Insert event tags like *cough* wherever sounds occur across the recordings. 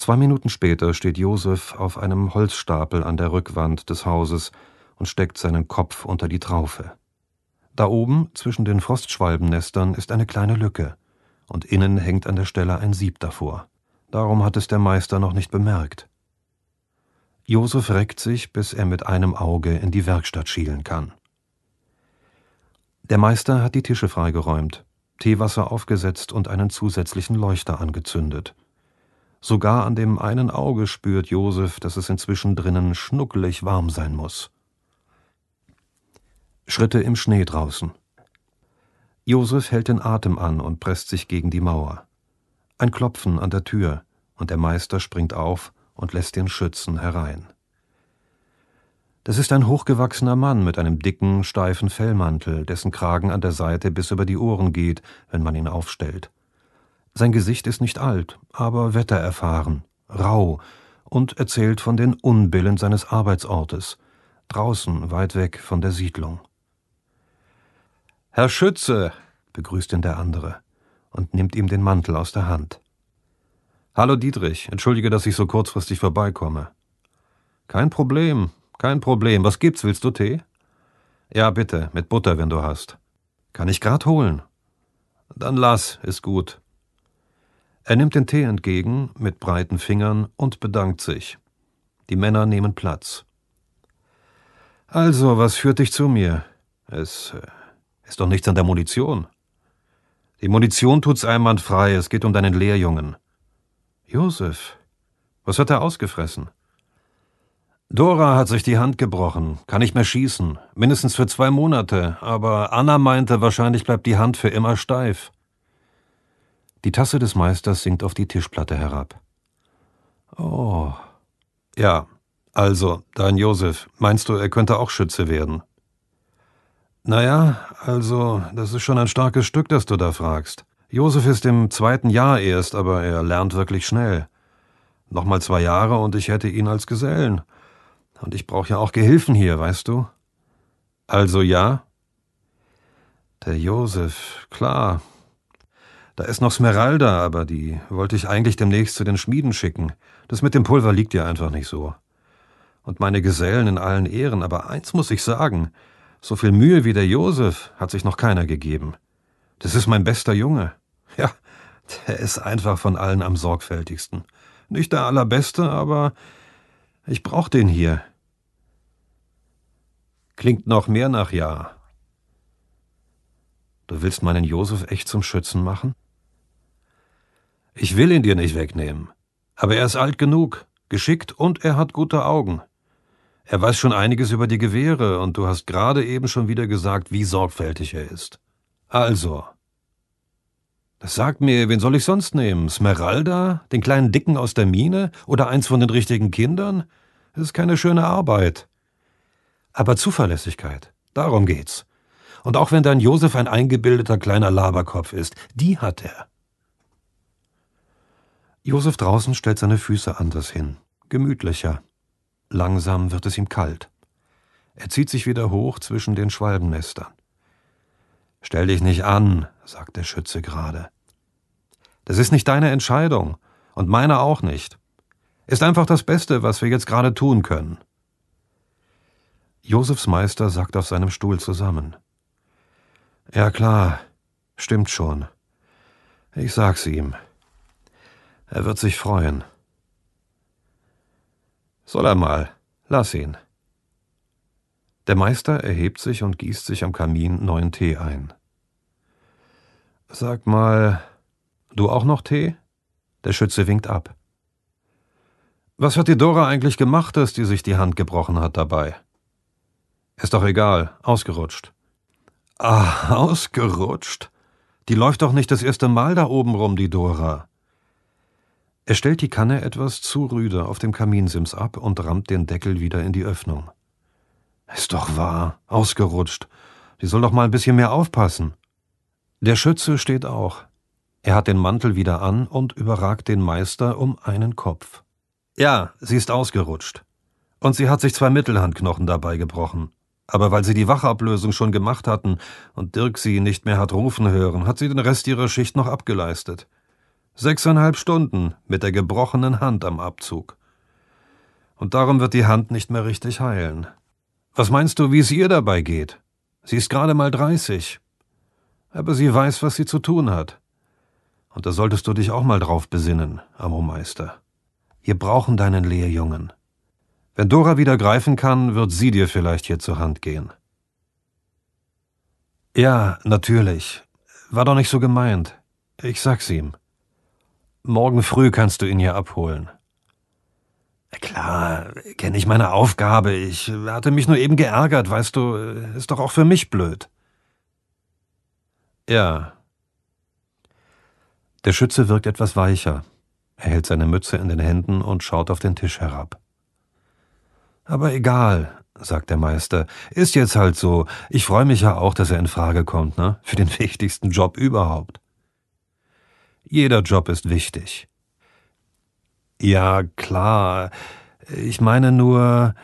Zwei Minuten später steht Josef auf einem Holzstapel an der Rückwand des Hauses und steckt seinen Kopf unter die Traufe. Da oben, zwischen den Frostschwalbennestern, ist eine kleine Lücke, und innen hängt an der Stelle ein Sieb davor. Darum hat es der Meister noch nicht bemerkt. Josef reckt sich, bis er mit einem Auge in die Werkstatt schielen kann. Der Meister hat die Tische freigeräumt, Teewasser aufgesetzt und einen zusätzlichen Leuchter angezündet. Sogar an dem einen Auge spürt Josef, dass es inzwischen drinnen schnuckelig warm sein muss. Schritte im Schnee draußen. Josef hält den Atem an und presst sich gegen die Mauer. Ein Klopfen an der Tür, und der Meister springt auf und lässt den Schützen herein. Das ist ein hochgewachsener Mann mit einem dicken, steifen Fellmantel, dessen Kragen an der Seite bis über die Ohren geht, wenn man ihn aufstellt. Sein Gesicht ist nicht alt, aber wettererfahren, rau und erzählt von den Unbillen seines Arbeitsortes, draußen weit weg von der Siedlung. Herr Schütze, begrüßt ihn der andere und nimmt ihm den Mantel aus der Hand. Hallo Dietrich, entschuldige, dass ich so kurzfristig vorbeikomme. Kein Problem, kein Problem. Was gibt's? Willst du Tee? Ja, bitte, mit Butter, wenn du hast. Kann ich grad holen. Dann lass, ist gut. Er nimmt den Tee entgegen mit breiten Fingern und bedankt sich. Die Männer nehmen Platz. Also, was führt dich zu mir? Es äh, ist doch nichts an der Munition. Die Munition tut's einwandfrei, es geht um deinen Lehrjungen. Josef, was hat er ausgefressen? Dora hat sich die Hand gebrochen, kann nicht mehr schießen, mindestens für zwei Monate, aber Anna meinte, wahrscheinlich bleibt die Hand für immer steif. Die Tasse des Meisters sinkt auf die Tischplatte herab. Oh. Ja, also, dein Josef, meinst du, er könnte auch Schütze werden? Naja, also, das ist schon ein starkes Stück, das du da fragst. Josef ist im zweiten Jahr erst, aber er lernt wirklich schnell. Nochmal zwei Jahre und ich hätte ihn als Gesellen. Und ich brauche ja auch Gehilfen hier, weißt du? Also ja? Der Josef, klar, da ist noch Smeralda, aber die wollte ich eigentlich demnächst zu den Schmieden schicken. Das mit dem Pulver liegt ja einfach nicht so. Und meine Gesellen in allen Ehren, aber eins muss ich sagen, so viel Mühe wie der Josef hat sich noch keiner gegeben. Das ist mein bester Junge. Ja, der ist einfach von allen am sorgfältigsten. Nicht der allerbeste, aber ich brauch den hier. Klingt noch mehr nach Ja. Du willst meinen Josef echt zum Schützen machen? Ich will ihn dir nicht wegnehmen. Aber er ist alt genug, geschickt und er hat gute Augen. Er weiß schon einiges über die Gewehre und du hast gerade eben schon wieder gesagt, wie sorgfältig er ist. Also. Sagt mir, wen soll ich sonst nehmen? Smeralda? Den kleinen Dicken aus der Mine? Oder eins von den richtigen Kindern? Das ist keine schöne Arbeit. Aber Zuverlässigkeit, darum geht's. Und auch wenn dein Josef ein eingebildeter kleiner Laberkopf ist, die hat er. Josef draußen stellt seine Füße anders hin, gemütlicher. Langsam wird es ihm kalt. Er zieht sich wieder hoch zwischen den Schwalbennestern. Stell dich nicht an, sagt der Schütze gerade. Das ist nicht deine Entscheidung und meine auch nicht. Ist einfach das Beste, was wir jetzt gerade tun können. Josefs Meister sackt auf seinem Stuhl zusammen. Ja klar, stimmt schon. Ich sag's ihm. Er wird sich freuen. Soll er mal. Lass ihn. Der Meister erhebt sich und gießt sich am Kamin neuen Tee ein. Sag mal, du auch noch Tee? Der Schütze winkt ab. Was hat die Dora eigentlich gemacht, dass die sich die Hand gebrochen hat dabei? Ist doch egal, ausgerutscht. Ah, ausgerutscht? Die läuft doch nicht das erste Mal da oben rum, die Dora. Er stellt die Kanne etwas zu rüde auf dem Kaminsims ab und rammt den Deckel wieder in die Öffnung. Ist doch wahr, ausgerutscht. Die soll doch mal ein bisschen mehr aufpassen. Der Schütze steht auch. Er hat den Mantel wieder an und überragt den Meister um einen Kopf. Ja, sie ist ausgerutscht. Und sie hat sich zwei Mittelhandknochen dabei gebrochen. Aber weil sie die Wachablösung schon gemacht hatten und Dirk sie nicht mehr hat rufen hören, hat sie den Rest ihrer Schicht noch abgeleistet. Sechseinhalb Stunden mit der gebrochenen Hand am Abzug. Und darum wird die Hand nicht mehr richtig heilen. Was meinst du, wie es ihr dabei geht? Sie ist gerade mal dreißig. Aber sie weiß, was sie zu tun hat. Und da solltest du dich auch mal drauf besinnen, Amomeister. Wir brauchen deinen Lehrjungen. Wenn Dora wieder greifen kann, wird sie dir vielleicht hier zur Hand gehen. Ja, natürlich. War doch nicht so gemeint. Ich sag's ihm. Morgen früh kannst du ihn hier abholen. Klar, kenne ich meine Aufgabe. Ich hatte mich nur eben geärgert, weißt du, ist doch auch für mich blöd. Ja. Der Schütze wirkt etwas weicher. Er hält seine Mütze in den Händen und schaut auf den Tisch herab. Aber egal, sagt der Meister, ist jetzt halt so. Ich freue mich ja auch, dass er in Frage kommt, ne? Für den *laughs* wichtigsten Job überhaupt. Jeder Job ist wichtig. Ja, klar. Ich meine nur.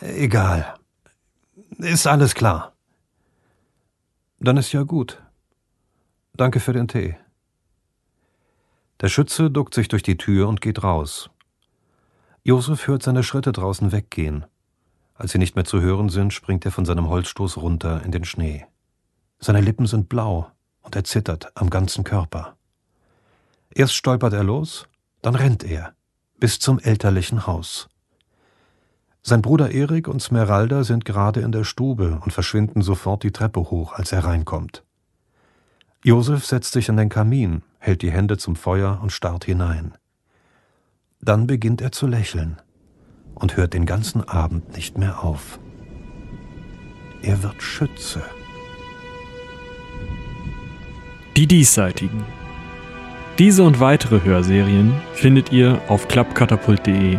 Egal. Ist alles klar. Dann ist ja gut. Danke für den Tee. Der Schütze duckt sich durch die Tür und geht raus. Josef hört seine Schritte draußen weggehen. Als sie nicht mehr zu hören sind, springt er von seinem Holzstoß runter in den Schnee. Seine Lippen sind blau und er zittert am ganzen Körper. Erst stolpert er los, dann rennt er bis zum elterlichen Haus. Sein Bruder Erik und Smeralda sind gerade in der Stube und verschwinden sofort die Treppe hoch, als er reinkommt. Josef setzt sich an den Kamin, hält die Hände zum Feuer und starrt hinein. Dann beginnt er zu lächeln und hört den ganzen Abend nicht mehr auf. Er wird Schütze. Die Diesseitigen. Diese und weitere Hörserien findet ihr auf klappkatapult.de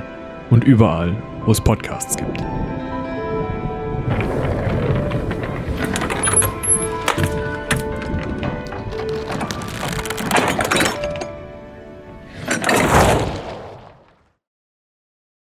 und überall, wo es Podcasts gibt.